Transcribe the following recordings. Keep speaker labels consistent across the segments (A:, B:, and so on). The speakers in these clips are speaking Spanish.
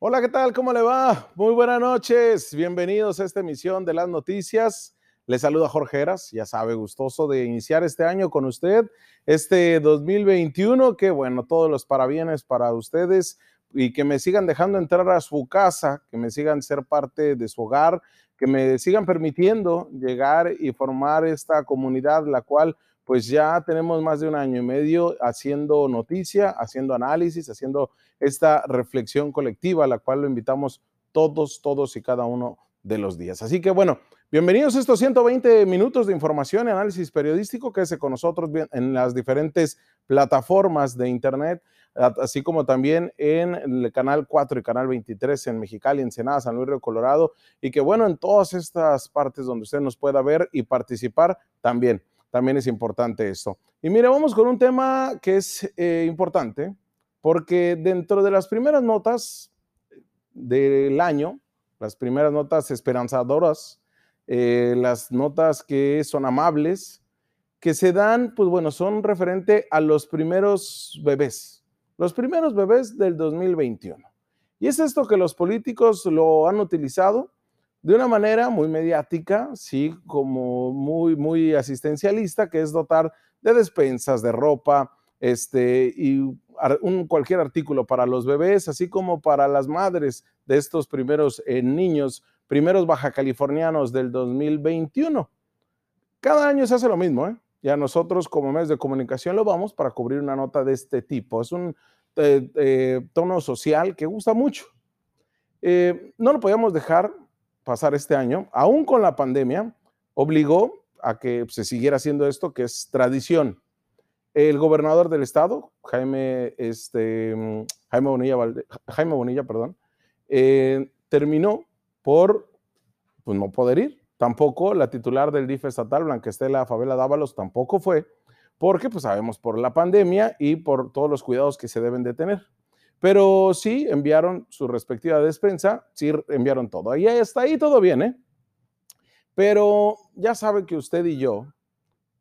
A: Hola, ¿qué tal? ¿Cómo le va? Muy buenas noches. Bienvenidos a esta emisión de las noticias. Les saluda Jorge Heras, ya sabe, gustoso de iniciar este año con usted, este 2021, que bueno, todos los parabienes para ustedes y que me sigan dejando entrar a su casa, que me sigan ser parte de su hogar, que me sigan permitiendo llegar y formar esta comunidad, la cual pues ya tenemos más de un año y medio haciendo noticia, haciendo análisis, haciendo esta reflexión colectiva, a la cual lo invitamos todos, todos y cada uno de los días. Así que bueno, bienvenidos a estos 120 minutos de información y análisis periodístico que hace con nosotros en las diferentes plataformas de Internet, así como también en el canal 4 y canal 23 en Mexicali, Ensenada, San Luis Río Colorado, y que bueno, en todas estas partes donde usted nos pueda ver y participar también también es importante esto. Y mire, vamos con un tema que es eh, importante, porque dentro de las primeras notas del año, las primeras notas esperanzadoras, eh, las notas que son amables, que se dan, pues bueno, son referente a los primeros bebés, los primeros bebés del 2021. Y es esto que los políticos lo han utilizado de una manera muy mediática, sí, como muy, muy asistencialista, que es dotar de despensas, de ropa, este, y un, cualquier artículo para los bebés, así como para las madres de estos primeros eh, niños, primeros baja californianos del 2021. Cada año se hace lo mismo, ¿eh? Ya nosotros como medios de comunicación lo vamos para cubrir una nota de este tipo. Es un eh, eh, tono social que gusta mucho. no lo podíamos dejar pasar este año, aún con la pandemia, obligó a que se siguiera haciendo esto, que es tradición. El gobernador del estado, Jaime, este, Jaime, Bonilla, Jaime Bonilla, perdón, eh, terminó por pues, no poder ir. Tampoco la titular del DIF estatal, Blanquestela Favela Dávalos, tampoco fue, porque pues sabemos por la pandemia y por todos los cuidados que se deben de tener. Pero sí enviaron su respectiva despensa, sí enviaron todo. Ahí está ahí todo bien, ¿eh? Pero ya sabe que usted y yo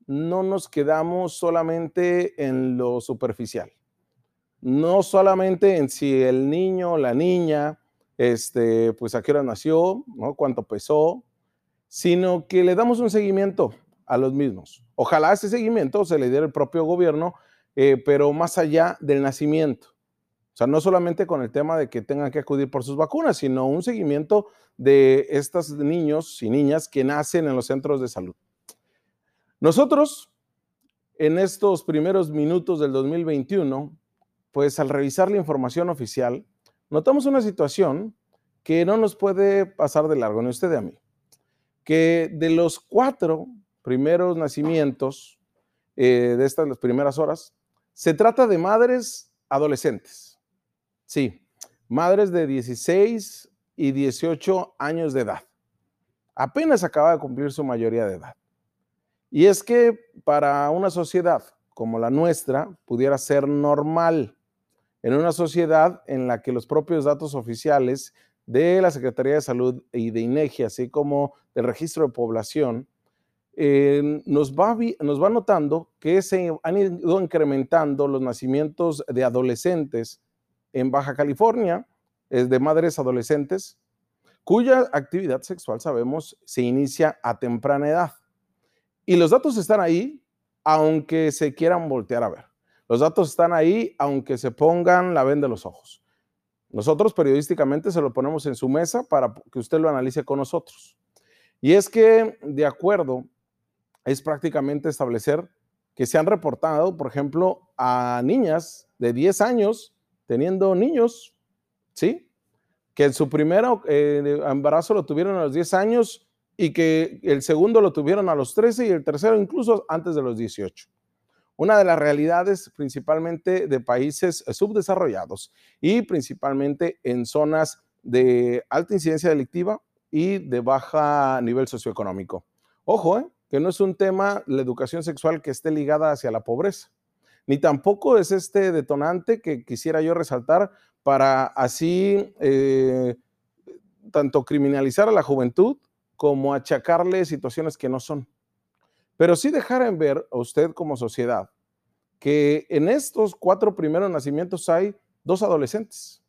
A: no nos quedamos solamente en lo superficial. No solamente en si el niño la niña, este, pues a qué hora nació, ¿no? Cuánto pesó, sino que le damos un seguimiento a los mismos. Ojalá ese seguimiento se le diera el propio gobierno, eh, pero más allá del nacimiento. O sea, no solamente con el tema de que tengan que acudir por sus vacunas, sino un seguimiento de estos niños y niñas que nacen en los centros de salud. Nosotros, en estos primeros minutos del 2021, pues al revisar la información oficial, notamos una situación que no nos puede pasar de largo, ni usted ni a mí. Que de los cuatro primeros nacimientos eh, de estas primeras horas, se trata de madres adolescentes. Sí, madres de 16 y 18 años de edad. Apenas acaba de cumplir su mayoría de edad. Y es que para una sociedad como la nuestra pudiera ser normal, en una sociedad en la que los propios datos oficiales de la Secretaría de Salud y de INEGI, así como del registro de población, eh, nos, va, nos va notando que se han ido incrementando los nacimientos de adolescentes en Baja California es de madres adolescentes cuya actividad sexual sabemos se inicia a temprana edad. Y los datos están ahí, aunque se quieran voltear a ver. Los datos están ahí, aunque se pongan la venda de los ojos. Nosotros periodísticamente se lo ponemos en su mesa para que usted lo analice con nosotros. Y es que, de acuerdo, es prácticamente establecer que se han reportado, por ejemplo, a niñas de 10 años teniendo niños, ¿sí? Que en su primer eh, embarazo lo tuvieron a los 10 años y que el segundo lo tuvieron a los 13 y el tercero incluso antes de los 18. Una de las realidades principalmente de países subdesarrollados y principalmente en zonas de alta incidencia delictiva y de baja nivel socioeconómico. Ojo, ¿eh? que no es un tema la educación sexual que esté ligada hacia la pobreza ni tampoco es este detonante que quisiera yo resaltar para así eh, tanto criminalizar a la juventud como achacarle situaciones que no son. Pero sí dejar en ver a usted como sociedad que en estos cuatro primeros nacimientos hay dos adolescentes,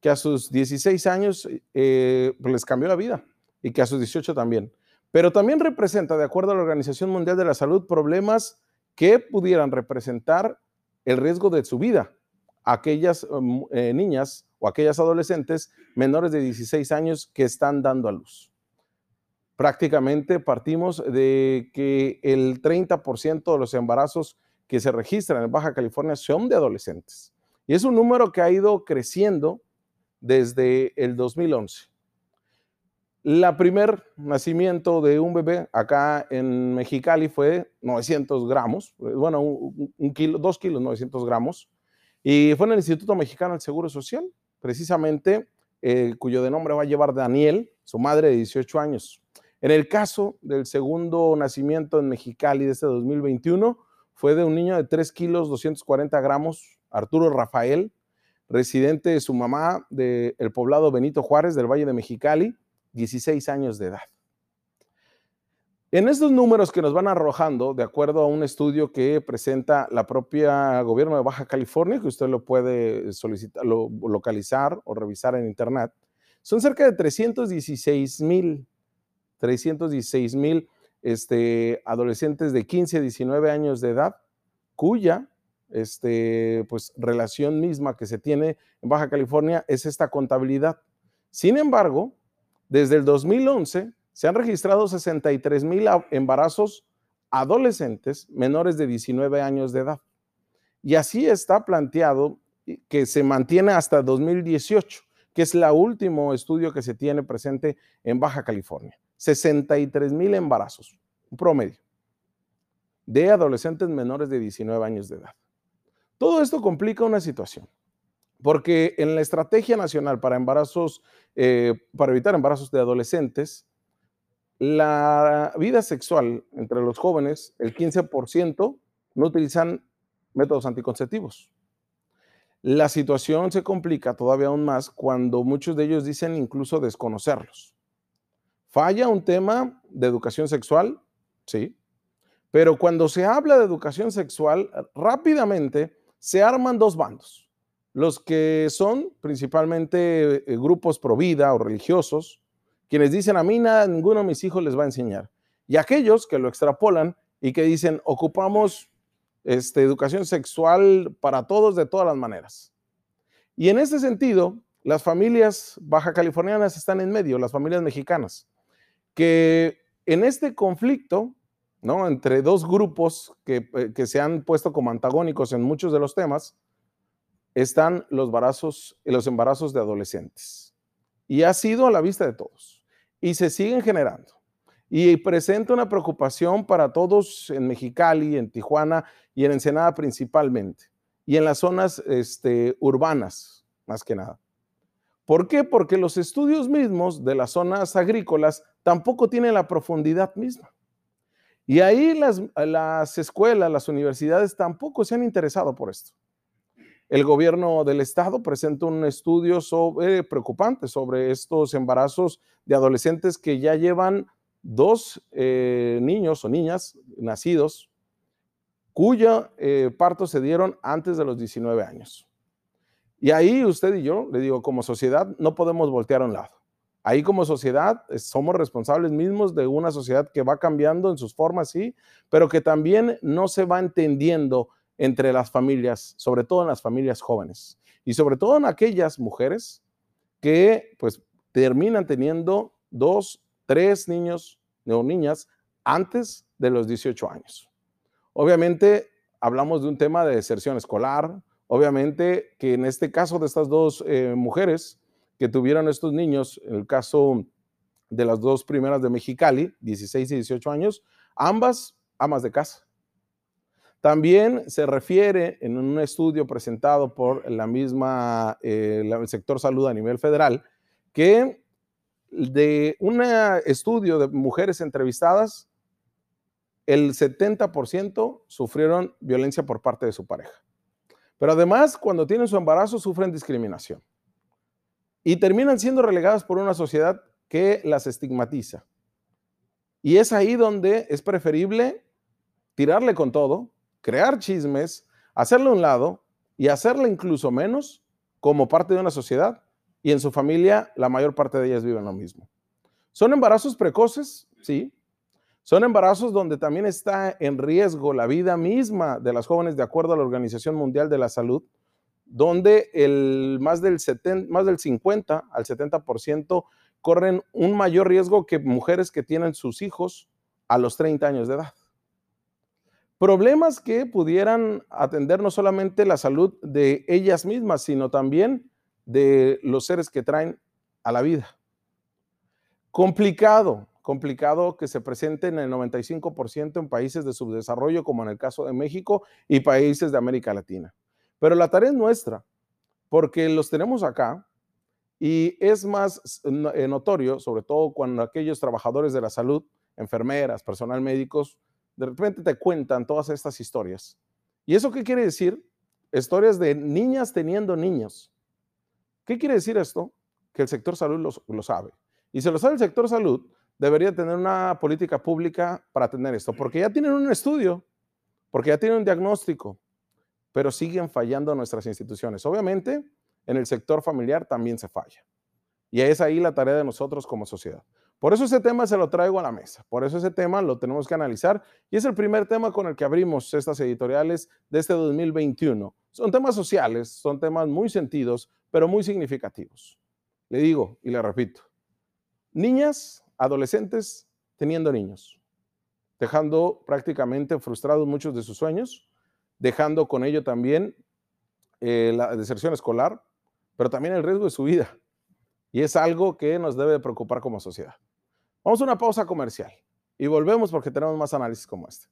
A: que a sus 16 años eh, pues, les cambió la vida y que a sus 18 también. Pero también representa, de acuerdo a la Organización Mundial de la Salud, problemas que pudieran representar el riesgo de su vida aquellas um, eh, niñas o aquellas adolescentes menores de 16 años que están dando a luz. Prácticamente partimos de que el 30% de los embarazos que se registran en Baja California son de adolescentes. Y es un número que ha ido creciendo desde el 2011. La primer nacimiento de un bebé acá en Mexicali fue 900 gramos, bueno, un, kilo, dos kilos, 900 gramos, y fue en el Instituto Mexicano del Seguro Social, precisamente, eh, cuyo de nombre va a llevar Daniel, su madre de 18 años. En el caso del segundo nacimiento en Mexicali de este 2021, fue de un niño de 3 kilos 240 gramos, Arturo Rafael, residente de su mamá del poblado Benito Juárez del Valle de Mexicali, 16 años de edad. En estos números que nos van arrojando, de acuerdo a un estudio que presenta la propia gobierno de Baja California, que usted lo puede solicitar, localizar o revisar en internet, son cerca de 316 mil, 316 mil este, adolescentes de 15 a 19 años de edad, cuya este, pues, relación misma que se tiene en Baja California es esta contabilidad. Sin embargo, desde el 2011 se han registrado 63 mil embarazos adolescentes menores de 19 años de edad. Y así está planteado que se mantiene hasta 2018, que es el último estudio que se tiene presente en Baja California. 63 mil embarazos, un promedio, de adolescentes menores de 19 años de edad. Todo esto complica una situación. Porque en la estrategia nacional para embarazos, eh, para evitar embarazos de adolescentes, la vida sexual entre los jóvenes, el 15% no utilizan métodos anticonceptivos. La situación se complica todavía aún más cuando muchos de ellos dicen incluso desconocerlos. Falla un tema de educación sexual, sí, pero cuando se habla de educación sexual, rápidamente se arman dos bandos los que son principalmente eh, grupos pro vida o religiosos, quienes dicen a mí nada, ninguno de mis hijos les va a enseñar. Y aquellos que lo extrapolan y que dicen ocupamos este, educación sexual para todos de todas las maneras. Y en ese sentido, las familias baja californianas están en medio, las familias mexicanas, que en este conflicto, ¿no? Entre dos grupos que, eh, que se han puesto como antagónicos en muchos de los temas, están los embarazos, de adolescentes. Y ha sido a la vista de todos. Y se siguen generando. Y presenta una preocupación para todos en Mexicali, en Tijuana y en Ensenada principalmente. Y en las zonas este, urbanas, más que nada. ¿Por qué? Porque los estudios mismos de las zonas agrícolas tampoco tienen la profundidad misma. Y ahí las escuelas, las universidades tampoco se han interesado por esto el gobierno del estado presenta un estudio sobre, preocupante sobre estos embarazos de adolescentes que ya llevan dos eh, niños o niñas nacidos cuya eh, parto se dieron antes de los 19 años. Y ahí usted y yo, le digo, como sociedad no podemos voltear a un lado. Ahí como sociedad somos responsables mismos de una sociedad que va cambiando en sus formas, sí, pero que también no se va entendiendo entre las familias, sobre todo en las familias jóvenes y sobre todo en aquellas mujeres que pues terminan teniendo dos, tres niños o niñas antes de los 18 años. Obviamente hablamos de un tema de deserción escolar, obviamente que en este caso de estas dos eh, mujeres que tuvieron estos niños, en el caso de las dos primeras de Mexicali, 16 y 18 años, ambas amas de casa. También se refiere en un estudio presentado por la misma, eh, el sector salud a nivel federal, que de un estudio de mujeres entrevistadas, el 70% sufrieron violencia por parte de su pareja. Pero además, cuando tienen su embarazo, sufren discriminación. Y terminan siendo relegadas por una sociedad que las estigmatiza. Y es ahí donde es preferible tirarle con todo, crear chismes, hacerle un lado y hacerle incluso menos como parte de una sociedad y en su familia la mayor parte de ellas viven lo mismo. ¿Son embarazos precoces? Sí. Son embarazos donde también está en riesgo la vida misma de las jóvenes de acuerdo a la Organización Mundial de la Salud, donde el, más, del 70, más del 50 al 70% corren un mayor riesgo que mujeres que tienen sus hijos a los 30 años de edad. Problemas que pudieran atender no solamente la salud de ellas mismas, sino también de los seres que traen a la vida. Complicado, complicado que se presente en el 95% en países de subdesarrollo, como en el caso de México y países de América Latina. Pero la tarea es nuestra, porque los tenemos acá y es más eh, notorio, sobre todo cuando aquellos trabajadores de la salud, enfermeras, personal médicos, de repente te cuentan todas estas historias. ¿Y eso qué quiere decir? Historias de niñas teniendo niños. ¿Qué quiere decir esto? Que el sector salud lo, lo sabe. Y si lo sabe el sector salud, debería tener una política pública para atender esto, porque ya tienen un estudio, porque ya tienen un diagnóstico, pero siguen fallando nuestras instituciones. Obviamente, en el sector familiar también se falla. Y es ahí la tarea de nosotros como sociedad. Por eso ese tema se lo traigo a la mesa, por eso ese tema lo tenemos que analizar y es el primer tema con el que abrimos estas editoriales de este 2021. Son temas sociales, son temas muy sentidos, pero muy significativos. Le digo y le repito, niñas, adolescentes teniendo niños, dejando prácticamente frustrados muchos de sus sueños, dejando con ello también eh, la deserción escolar, pero también el riesgo de su vida. Y es algo que nos debe preocupar como sociedad. Vamos a una pausa comercial y volvemos porque tenemos más análisis como este.